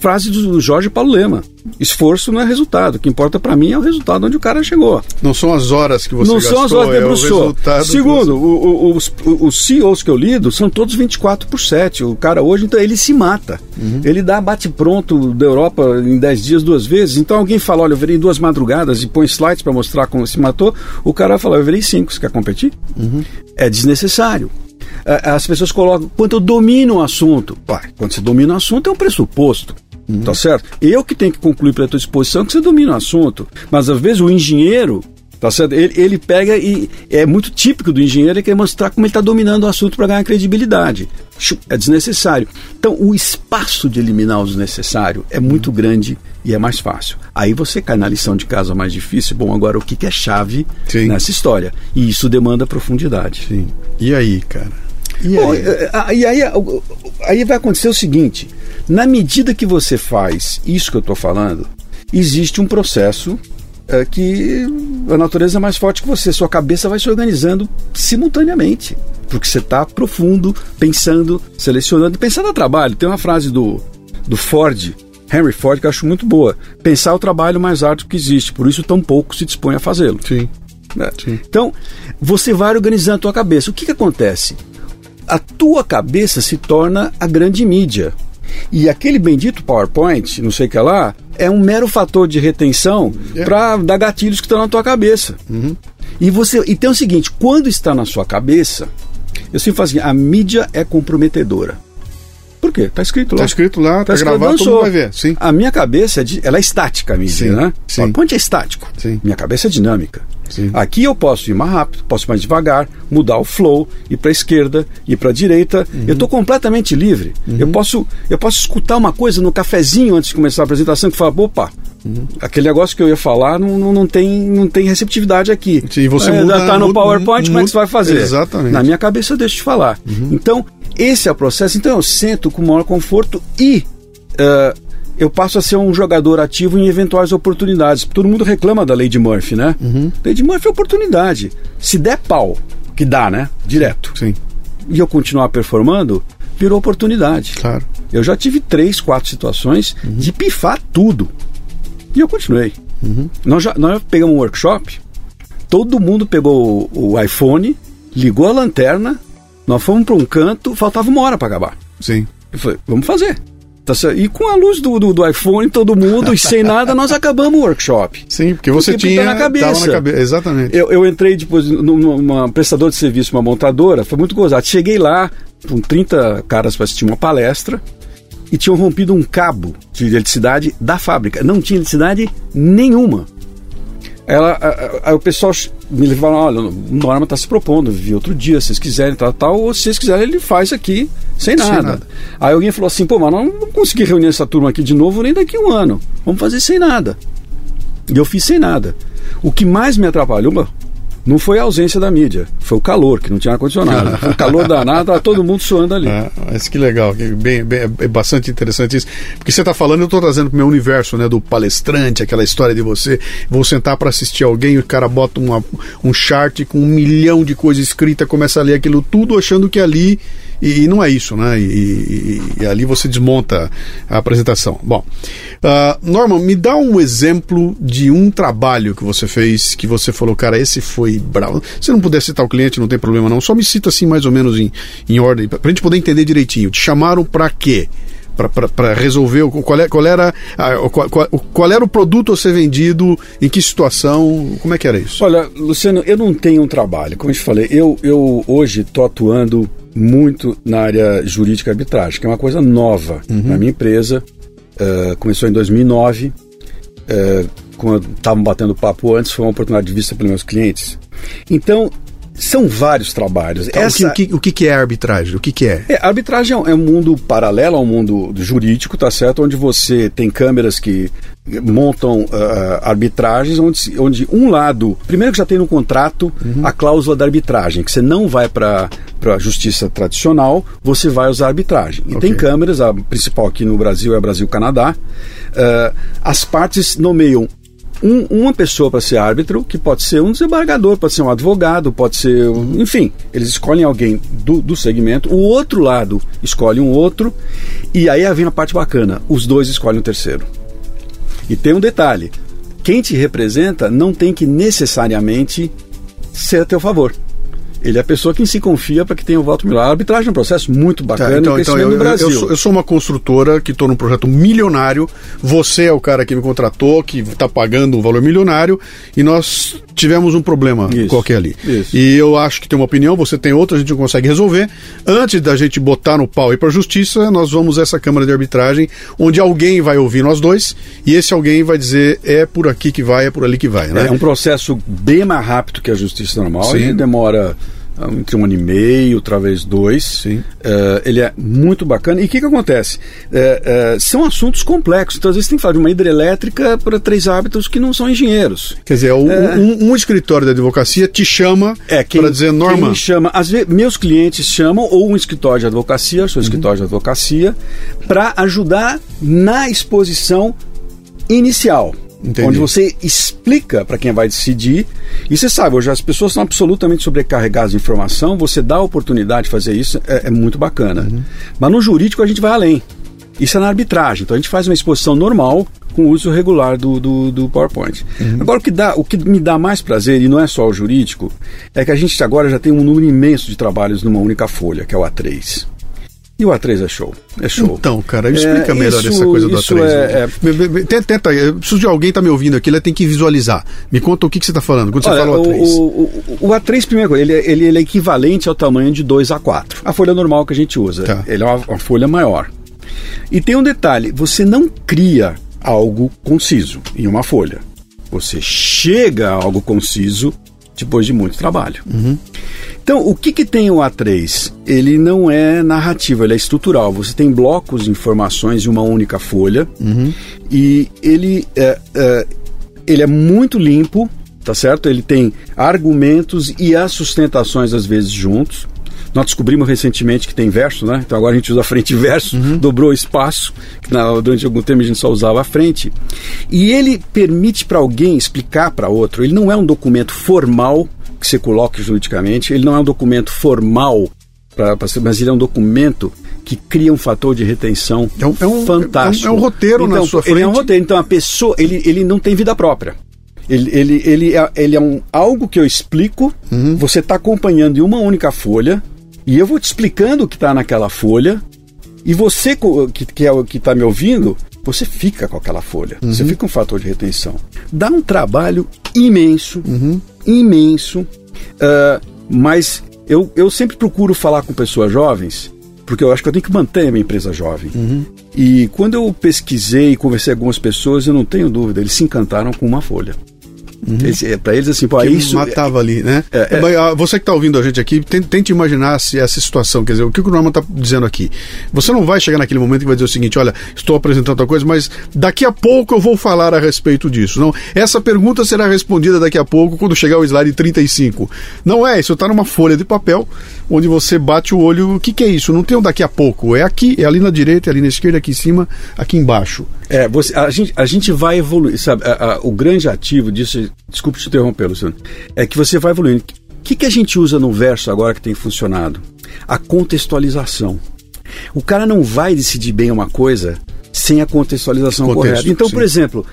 frase do Jorge Paulo Lema. Esforço não é resultado. O que importa para mim é o resultado onde o cara chegou. Não são as horas que você não gastou, são as horas que debruçou. É Segundo, você... o, o, os, os CEOs que eu lido são todos 24 por 7. O cara hoje, então, ele se mata. Uhum. Ele dá bate-pronto da Europa em 10 dias duas vezes. Então alguém fala, olha, eu virei duas madrugadas e põe slides para mostrar como se matou. O cara fala, eu virei cinco, você quer competir? Uhum. É desnecessário as pessoas colocam quanto eu domino o assunto. Quando você domina o assunto é um pressuposto. Uhum. Tá certo? Eu que tenho que concluir pela tua exposição que você domina o assunto. Mas às vezes o engenheiro Tá certo? Ele, ele pega e é muito típico do engenheiro é querer mostrar como ele está dominando o assunto para ganhar credibilidade. É desnecessário. Então, o espaço de eliminar o desnecessário é muito uhum. grande e é mais fácil. Aí você cai na lição de casa mais difícil. Bom, agora o que, que é chave Sim. nessa história? E isso demanda profundidade. Sim. E aí, cara? E aí? Bom, é, é, e aí, aí vai acontecer o seguinte: na medida que você faz isso que eu estou falando, existe um processo é, que a natureza é mais forte que você. Sua cabeça vai se organizando simultaneamente. Porque você está profundo, pensando, selecionando. Pensando a trabalho. Tem uma frase do, do Ford, Henry Ford, que eu acho muito boa. Pensar o trabalho mais árduo que existe. Por isso, tão pouco se dispõe a fazê-lo. Sim. É. Sim. Então, você vai organizando a tua cabeça. O que, que acontece? A tua cabeça se torna a grande mídia. E aquele bendito PowerPoint, não sei o que lá, é um mero fator de retenção é. para dar gatilhos que estão na tua cabeça. Uhum. E você, e tem o seguinte, quando está na sua cabeça, eu sempre falo assim, a mídia é comprometedora. Por quê? Está escrito lá. Está escrito lá, está tá gravado, todo mundo vai ver. Sim. A minha cabeça, é de, ela é estática, a mídia, sim, né? Sim. PowerPoint é estático. Sim. Minha cabeça é dinâmica. Sim. Aqui eu posso ir mais rápido, posso ir mais devagar, mudar o flow, ir para a esquerda, ir para a direita. Uhum. Eu estou completamente livre. Uhum. Eu, posso, eu posso escutar uma coisa no cafezinho antes de começar a apresentação que fala, opa, uhum. aquele negócio que eu ia falar não, não, não, tem, não tem receptividade aqui. Sim, você é, muda, tá no PowerPoint, muda, como é que você vai fazer? Exatamente. Na minha cabeça eu deixo de falar. Uhum. Então, esse é o processo. Então eu sento com maior conforto e uh, eu passo a ser um jogador ativo em eventuais oportunidades. Todo mundo reclama da de Murphy, né? Uhum. De Murphy é oportunidade. Se der pau, que dá, né? Direto. Sim. E eu continuar performando, virou oportunidade. Claro. Eu já tive três, quatro situações uhum. de pifar tudo. E eu continuei. Uhum. Nós, já, nós pegamos um workshop, todo mundo pegou o, o iPhone, ligou a lanterna, nós fomos para um canto, faltava uma hora para acabar. Sim. Eu falei, vamos fazer. Tá e com a luz do, do, do, iPhone, todo mundo, e sem nada, nós acabamos o workshop. Sim, porque você porque tinha. na cabeça. na cabeça. Exatamente. Eu, eu entrei depois numa prestador de serviço, uma montadora, foi muito gozado. Cheguei lá, com 30 caras para assistir uma palestra, e tinham rompido um cabo de eletricidade da fábrica. Não tinha eletricidade nenhuma. Ela, aí o pessoal me levou, olha, o Norma está se propondo, vi outro dia, se vocês quiserem, tal, tal, ou se vocês quiserem, ele faz aqui sem nada. sem nada. Aí alguém falou assim, pô, mas não vamos conseguir reunir essa turma aqui de novo nem daqui a um ano. Vamos fazer sem nada. E eu fiz sem nada. O que mais me atrapalhou, não foi a ausência da mídia, foi o calor, que não tinha ar-condicionado. o calor danado, estava todo mundo suando ali. É, mas que legal, bem, bem, é bastante interessante isso. Porque você está falando, eu estou trazendo para o meu universo, né, do palestrante, aquela história de você, vou sentar para assistir alguém, o cara bota uma, um chart com um milhão de coisas escritas, começa a ler aquilo tudo, achando que ali e, e não é isso, né? E, e, e, ali você desmonta a apresentação. Bom, uh, me dá um exemplo de um trabalho que você fez que você falou, cara, esse foi bravo. Se não puder citar o cliente, não tem problema não. Só me cita assim mais ou menos em, em ordem, para a gente poder entender direitinho. Te chamaram para quê? para resolver qual, é, qual era qual, qual, qual, era o produto a ser vendido, em que situação, como é que era isso? Olha, Luciano, eu não tenho um trabalho, como eu te falei, eu, eu hoje estou atuando muito na área jurídica e arbitragem, que é uma coisa nova uhum. na minha empresa. Uh, começou em 2009. Uh, como estavam batendo papo antes, foi uma oportunidade de vista pelos meus clientes. Então, São vários trabalhos. Então, Essa... o, que, o, que, o que é arbitragem? O que, que é? é? Arbitragem é um mundo paralelo ao mundo jurídico, tá certo? Onde você tem câmeras que montam uh, arbitragens onde, onde um lado, primeiro que já tem no contrato uhum. a cláusula da arbitragem, que você não vai para a justiça tradicional, você vai usar arbitragem. E okay. tem câmeras, a principal aqui no Brasil é Brasil-Canadá. Uh, as partes nomeiam um, uma pessoa para ser árbitro, que pode ser um desembargador, pode ser um advogado, pode ser. Um, enfim, eles escolhem alguém do, do segmento, o outro lado escolhe um outro, e aí vem a parte bacana: os dois escolhem o um terceiro. E tem um detalhe: quem te representa não tem que necessariamente ser a teu favor ele é a pessoa que se confia para que tenha o voto melhor. A arbitragem é um processo muito tá, bacana tá, então, então eu, no Brasil. Eu sou, eu sou uma construtora que estou num projeto milionário, você é o cara que me contratou, que está pagando um valor milionário, e nós tivemos um problema isso, qualquer ali. Isso. E eu acho que tem uma opinião, você tem outra, a gente não consegue resolver. Antes da gente botar no pau e ir para a justiça, nós vamos a essa Câmara de Arbitragem, onde alguém vai ouvir nós dois, e esse alguém vai dizer é por aqui que vai, é por ali que vai. Né? É um processo bem mais rápido que a justiça normal, Sim. demora entre um ano e meio, talvez dois. Sim. Uh, ele é muito bacana. E o que, que acontece? Uh, uh, são assuntos complexos. Então, às vezes, tem que falar de uma hidrelétrica para três hábitos que não são engenheiros. Quer dizer, um, um, escritório da advocacia te chama é, para dizer norma. Quem chama, às vezes, meus clientes chamam, ou um escritório de advocacia, seu uhum. escritório de advocacia, para ajudar na exposição inicial. Entendi. onde você explica para quem vai decidir. E você sabe, hoje as pessoas estão absolutamente sobrecarregadas de informação, você dá a oportunidade de fazer isso, é, é muito bacana. Uhum. Mas no jurídico a gente vai além. Isso é na arbitragem. Então a gente faz uma exposição normal com o uso regular do, do, do PowerPoint. Uhum. Agora, o que, dá, o que me dá mais prazer, e não é só o jurídico, é que a gente agora já tem um número imenso de trabalhos numa única folha, que é o A3. E o A3 é show. É show. Então, cara, explica é, melhor isso, essa coisa do A3. É, é... Tenta, tenta, eu preciso de alguém tá me ouvindo aqui, ele tem que visualizar. Me conta o que, que você está falando quando Olha, você fala o A3. O, o, o, A3, primeira coisa, ele, ele, ele, é equivalente ao tamanho de 2 A4. A folha normal que a gente usa. Tá. Ele é uma, uma folha maior. E tem um detalhe: você não cria algo conciso em uma folha. Você chega a algo conciso depois de muito trabalho. Uhum. Então, o que, que tem o A3? Ele não é narrativo, ele é estrutural. Você tem blocos de informações em uma única folha uhum. e ele é, é, ele é muito limpo, tá certo? Ele tem argumentos e as sustentações às vezes juntos. Nós descobrimos recentemente que tem verso, né? Então agora a gente usa frente e verso, uhum. dobrou o espaço, que na, durante algum tempo a gente só usava a frente. E ele permite para alguém explicar para outro, ele não é um documento formal que você coloque juridicamente. Ele não é um documento formal, pra, pra mas ele é um documento que cria um fator de retenção é um, é um, fantástico. É um, é um roteiro então, na sua frente. Ele é um roteiro. Então a pessoa, ele, ele não tem vida própria. Ele, ele, ele, é, ele é um, algo que eu explico, uhum. você está acompanhando em uma única folha, e eu vou te explicando o que está naquela folha, e você que, que é o que está me ouvindo, você fica com aquela folha. Uhum. Você fica com um fator de retenção. Dá um trabalho imenso, uhum. imenso, uh, mas eu, eu sempre procuro falar com pessoas jovens, porque eu acho que eu tenho que manter a minha empresa jovem. Uhum. E quando eu pesquisei e conversei com algumas pessoas, eu não tenho dúvida, eles se encantaram com uma folha. Uhum. É, para eles, assim, pô, que isso. matava ali, né? É, é, ah, Você que está ouvindo a gente aqui, tente, tente imaginar se essa situação, quer dizer, o que o Norman está dizendo aqui. Você não vai chegar naquele momento que vai dizer o seguinte: olha, estou apresentando outra coisa, mas daqui a pouco eu vou falar a respeito disso. Não, essa pergunta será respondida daqui a pouco quando chegar o slide 35. Não é, isso está numa folha de papel onde você bate o olho. O que, que é isso? Não tem um daqui a pouco. É aqui, é ali na direita, é ali na esquerda, aqui em cima, aqui embaixo. É, você, a, gente, a gente vai evoluir, sabe? A, a, o grande ativo disso, desculpe te interromper, Luciano, é que você vai evoluindo. O que, que a gente usa no verso agora que tem funcionado? A contextualização. O cara não vai decidir bem uma coisa sem a contextualização Contexto, correta. Então, sim. por exemplo,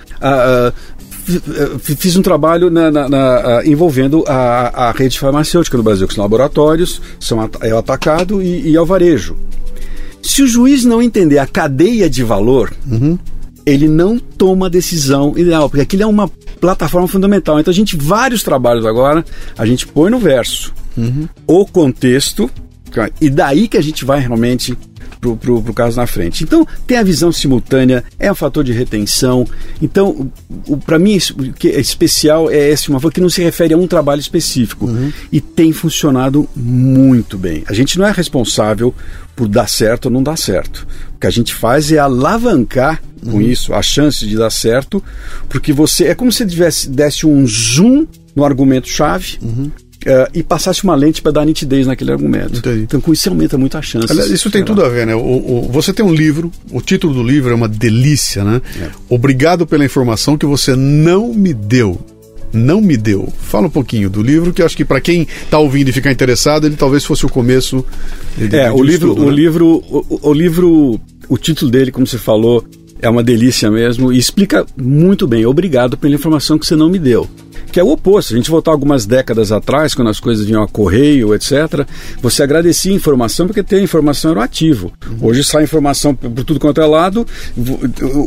fiz um trabalho na, na, na, envolvendo a, a, rede farmacêutica no Brasil, que são laboratórios, são é o atacado e, e é o varejo. Se o juiz não entender a cadeia de valor, uhum ele não toma decisão ideal, porque aquilo é uma plataforma fundamental. Então a gente, vários trabalhos agora, a gente põe no verso uhum. o contexto, e daí que a gente vai realmente pro, pro, pro caso na frente. Então, tem a visão simultânea, é um fator de retenção. Então, para mim, o que é especial é esse uma que não se refere a um trabalho específico. Uhum. E tem funcionado muito bem. A gente não é responsável por dar certo ou não dar certo. O que a gente faz é alavancar com uhum. isso a chance de dar certo, porque você é como se tivesse desse um zoom no argumento chave. Uhum. Uh, e passasse uma lente para dar nitidez naquele argumento. Entendi. Então, com isso, aumenta muito a chance. Aliás, isso tem tudo a ver, né? O, o, você tem um livro, o título do livro é uma delícia, né? É. Obrigado pela informação que você não me deu. Não me deu. Fala um pouquinho do livro, que eu acho que para quem está ouvindo e ficar interessado, ele talvez fosse o começo. De, é, de o livro, estudo, o né? livro, o, o livro, o título dele, como você falou, é uma delícia mesmo e explica muito bem. Obrigado pela informação que você não me deu que é o oposto. Se a gente voltar algumas décadas atrás, quando as coisas vinham a correio, etc., você agradecia a informação porque ter informação era o ativo. Hoje sai informação por tudo quanto é lado.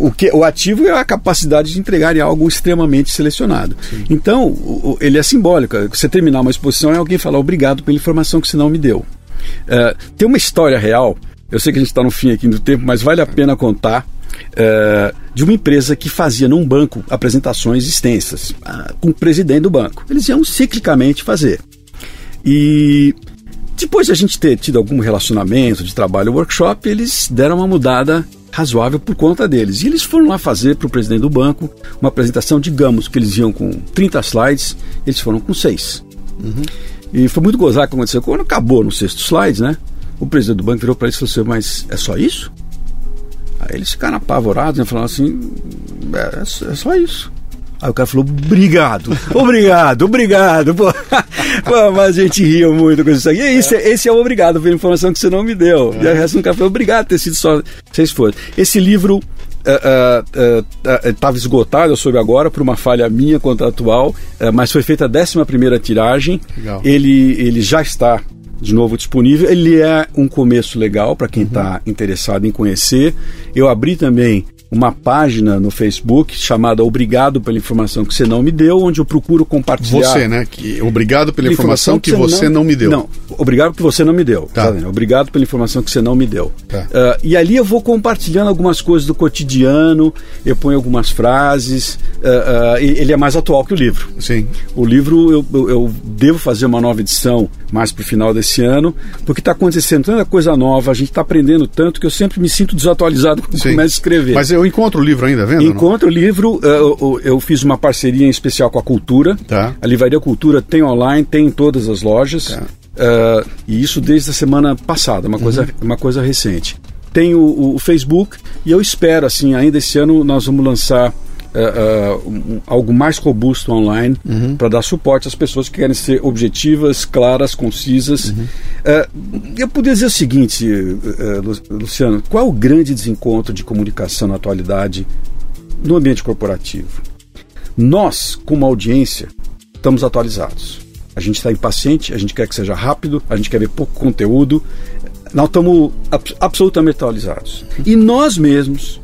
O, que, o ativo é a capacidade de entregar algo extremamente selecionado. Sim. Então, ele é simbólico. Você terminar uma exposição é alguém falar obrigado pela informação que você não me deu. Uh, tem uma história real. Eu sei que a gente está no fim aqui do tempo, mas vale a pena contar é, de uma empresa que fazia num banco apresentações extensas uh, com o presidente do banco. Eles iam ciclicamente fazer. E depois de a gente ter tido algum relacionamento de trabalho, workshop, eles deram uma mudada razoável por conta deles. E eles foram lá fazer para o presidente do banco uma apresentação, digamos que eles iam com 30 slides, eles foram com 6. Uhum. E foi muito gozar o que aconteceu. Quando acabou no sexto slide, né? O presidente do banco virou para eles e falou assim: Mas é só isso? Aí eles ficaram apavorados, né? Falando assim: é, é só isso. Aí o cara falou, obrigado, obrigado, obrigado. Pô, pô, mas a gente ria muito com isso aqui. Esse, é, esse é o obrigado pela informação que você não me deu. É. E o resto do cara falou, obrigado por ter sido só seis folhas. Esse livro estava uh, uh, uh, esgotado, eu soube agora, por uma falha minha contratual, mas foi feita a 11 primeira tiragem. Legal. Ele, ele já está de novo disponível. Ele é um começo legal para quem está uhum. interessado em conhecer. Eu abri também uma página no Facebook chamada Obrigado pela informação que você não me deu, onde eu procuro compartilhar. Você, né? Que, obrigado pela informação, informação que, você, você não, não, me deu. Não, obrigado que você não me deu. Tá. Tá obrigado pela informação que você não me deu. Tá. Uh, e ali eu vou compartilhando algumas coisas do cotidiano, eu ponho algumas frases. Uh, uh, ele é mais atual que o livro. Sim. O livro eu, eu, eu devo fazer uma nova edição mais para o final desse ano, porque está acontecendo tanta coisa nova, a gente está aprendendo tanto que eu sempre me sinto desatualizado quando Sim. começo a escrever. Mas eu encontro o livro ainda, vendo? Encontro o livro, uh, eu, eu, fiz uma parceria em especial com a Cultura. Tá. A Livraria Cultura tem online, tem em todas as lojas. Tá. Uh, e isso desde a semana passada, uma, uhum. coisa, uma coisa recente. Tem o, o, Facebook e eu espero, assim, ainda esse ano nós vamos lançar uh, um, algo mais robusto online uhum. para dar suporte às pessoas que querem ser objetivas, claras, concisas. Uhum. Uh, eu poderia dizer o seguinte, Luciano, qual é o grande desencontro de comunicação na atualidade no ambiente corporativo? Nós, como audiência, estamos atualizados. A gente está impaciente, a gente quer que seja rápido, a gente quer ver pouco conteúdo. Nós estamos absolutamente atualizados. E nós mesmos,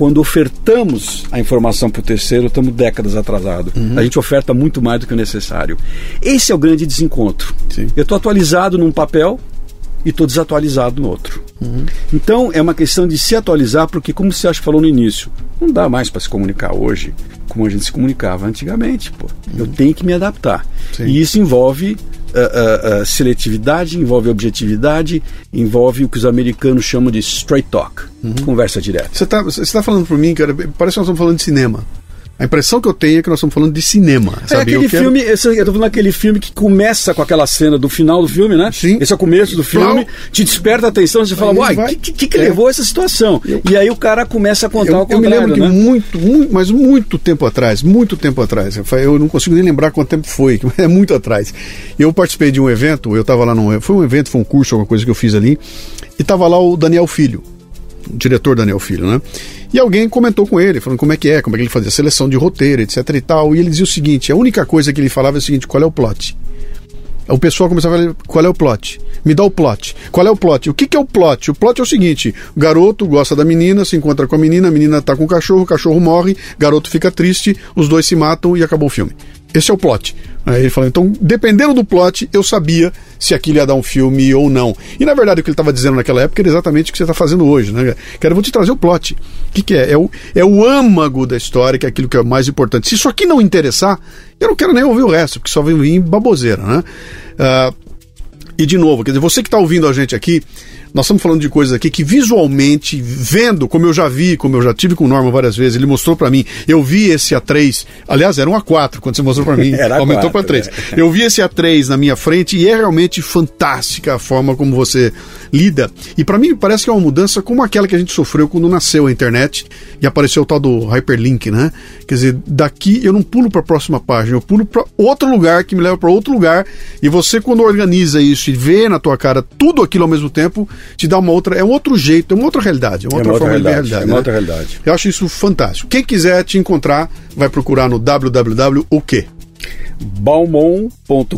quando ofertamos a informação para o terceiro, estamos décadas atrasados. Uhum. A gente oferta muito mais do que o necessário. Esse é o grande desencontro. Sim. Eu estou atualizado num papel e estou desatualizado no outro. Uhum. Então é uma questão de se atualizar, porque, como você acha falou no início, não dá mais para se comunicar hoje como a gente se comunicava antigamente. Pô. Uhum. Eu tenho que me adaptar. Sim. E isso envolve uh, uh, seletividade, envolve objetividade, envolve o que os americanos chamam de straight talk, uhum. conversa direta. Você está tá falando para mim, cara, parece que nós estamos falando de cinema. A impressão que eu tenho é que nós estamos falando de cinema. É aquele quero... filme, eu estou falando daquele filme que começa com aquela cena do final do filme, né? Sim. Esse é o começo do filme, te desperta a atenção, você fala, uai, o que, que, que é. levou a essa situação? Eu... E aí o cara começa a contar eu, o contrário, Eu me lembro né? que muito, muito, mas muito tempo atrás, muito tempo atrás, eu não consigo nem lembrar quanto tempo foi, é muito atrás. Eu participei de um evento, eu estava lá num, foi um evento, foi um curso, alguma coisa que eu fiz ali, e estava lá o Daniel Filho, o diretor Daniel Filho, né? E alguém comentou com ele, falando como é que é, como é que ele fazia seleção de roteiro, etc e tal. E ele dizia o seguinte: a única coisa que ele falava é o seguinte: qual é o plot? O pessoal começava a falar, qual é o plot? Me dá o plot. Qual é o plot? O que, que é o plot? O plot é o seguinte: o garoto gosta da menina, se encontra com a menina, a menina tá com o cachorro, o cachorro morre, garoto fica triste, os dois se matam e acabou o filme. Esse é o plot. Aí ele falou, então, dependendo do plot, eu sabia se aquilo ia dar um filme ou não. E na verdade o que ele estava dizendo naquela época era exatamente o que você está fazendo hoje, né? Que era, vou te trazer o plot. O que, que é? É o, é o âmago da história, que é aquilo que é mais importante. Se isso aqui não interessar, eu não quero nem ouvir o resto, porque só vem vir baboseira, né? Uh, e de novo, quer dizer, você que está ouvindo a gente aqui, nós estamos falando de coisas aqui que visualmente, vendo, como eu já vi, como eu já tive com o Norman várias vezes, ele mostrou para mim, eu vi esse A3, aliás, era um A4 quando você mostrou para mim, aumentou para 3. É. Eu vi esse A3 na minha frente e é realmente fantástica a forma como você lida. E para mim parece que é uma mudança como aquela que a gente sofreu quando nasceu a internet e apareceu o tal do hyperlink, né? Quer dizer, daqui eu não pulo para a próxima página, eu pulo para outro lugar que me leva para outro lugar e você quando organiza isso e vê na tua cara tudo aquilo ao mesmo tempo, te dá uma outra, é um outro jeito, é uma outra realidade, é uma, é outra, forma realidade, de realidade. É uma né? outra realidade. Eu acho isso fantástico. Quem quiser te encontrar, vai procurar no www o quê? balmon.com.br.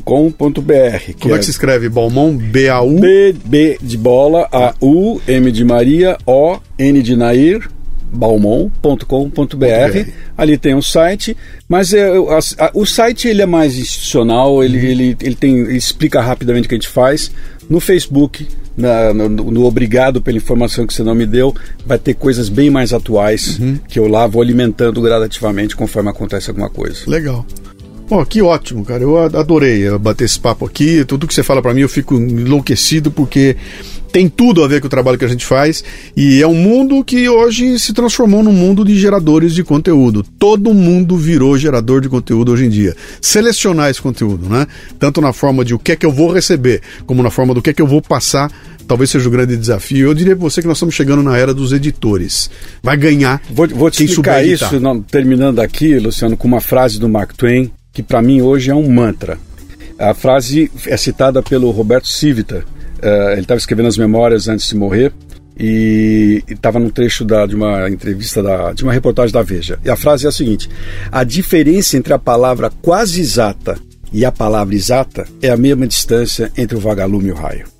Como é, é que se escreve Balmon? B-A-U? B, B de bola, A-U, M de Maria, O, N de Nair, balmon.com.br. Ali tem um site, mas é, a, a, o site ele é mais institucional, ele, uhum. ele, ele, tem, ele explica rapidamente o que a gente faz. No Facebook, na, no, no, Obrigado pela informação que você não me deu, vai ter coisas bem mais atuais uhum. que eu lá vou alimentando gradativamente conforme acontece alguma coisa. Legal. Pô, que ótimo, cara. Eu adorei bater esse papo aqui. Tudo que você fala para mim eu fico enlouquecido porque tem tudo a ver com o trabalho que a gente faz e é um mundo que hoje se transformou num mundo de geradores de conteúdo. Todo mundo virou gerador de conteúdo hoje em dia. Selecionar esse conteúdo, né? Tanto na forma de o que é que eu vou receber, como na forma do que é que eu vou passar talvez seja o grande desafio. Eu diria para você que nós estamos chegando na era dos editores. Vai ganhar. Vou, vou te explicar isso, não, terminando aqui, Luciano, com uma frase do Mark Twain, que para mim hoje é um mantra. A frase é citada pelo Roberto Civita. Uh, ele estava escrevendo as memórias antes de morrer e estava num trecho da, de uma entrevista da, de uma reportagem da Veja. E a frase é a seguinte: a diferença entre a palavra quase exata e a palavra exata é a mesma distância entre o vagalume e o raio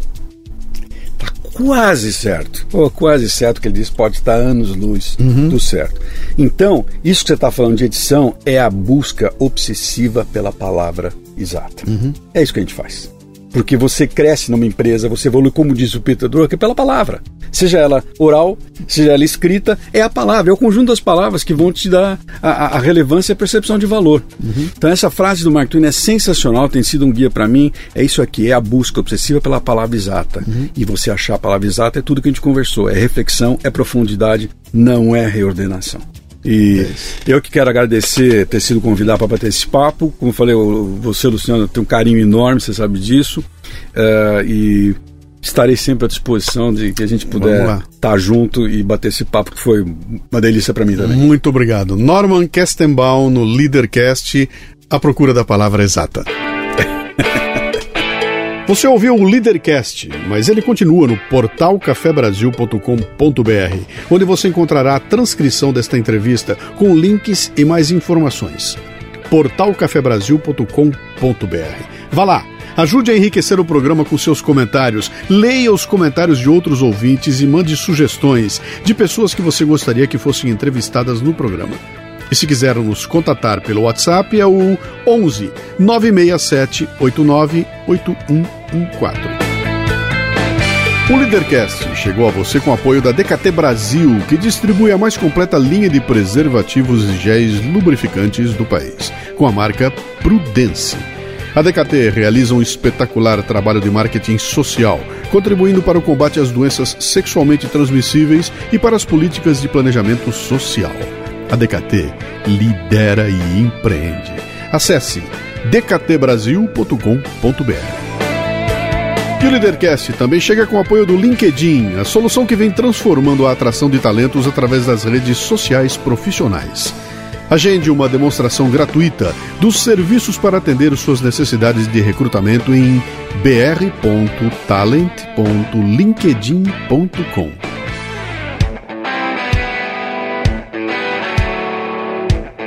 quase certo. Oh, quase certo que ele diz pode estar anos-luz uhum. do certo. Então, isso que você está falando de edição é a busca obsessiva pela palavra exata. Uhum. É isso que a gente faz. Porque você cresce numa empresa, você evolui, como diz o Peter Drucker, pela palavra. Seja ela oral, seja ela escrita, é a palavra, é o conjunto das palavras que vão te dar a, a relevância e a percepção de valor. Uhum. Então, essa frase do Mark Twain é sensacional, tem sido um guia para mim. É isso aqui, é a busca obsessiva pela palavra exata. Uhum. E você achar a palavra exata é tudo que a gente conversou: é reflexão, é profundidade, não é reordenação. E é eu que quero agradecer ter sido convidado para bater esse papo. Como eu falei, você, Luciano, tem um carinho enorme, você sabe disso. Uh, e estarei sempre à disposição de que a gente puder estar tá junto e bater esse papo, que foi uma delícia para mim também. Muito obrigado. Norman Kestenbaum no Leadercast, a procura da palavra exata. Você ouviu o Leadercast, mas ele continua no portal cafebrasil.com.br, onde você encontrará a transcrição desta entrevista com links e mais informações. portalcafebrasil.com.br. Vá lá, ajude a enriquecer o programa com seus comentários, leia os comentários de outros ouvintes e mande sugestões de pessoas que você gostaria que fossem entrevistadas no programa. E se quiser nos contatar pelo WhatsApp é o 11 967 89 8114. O Leadercast chegou a você com apoio da DKT Brasil, que distribui a mais completa linha de preservativos e géis lubrificantes do país, com a marca Prudence. A DKT realiza um espetacular trabalho de marketing social, contribuindo para o combate às doenças sexualmente transmissíveis e para as políticas de planejamento social. A DKT lidera e empreende. Acesse dktbrasil.com.br. E o Leadercast também chega com o apoio do LinkedIn, a solução que vem transformando a atração de talentos através das redes sociais profissionais. Agende uma demonstração gratuita dos serviços para atender suas necessidades de recrutamento em br.talent.linkedin.com.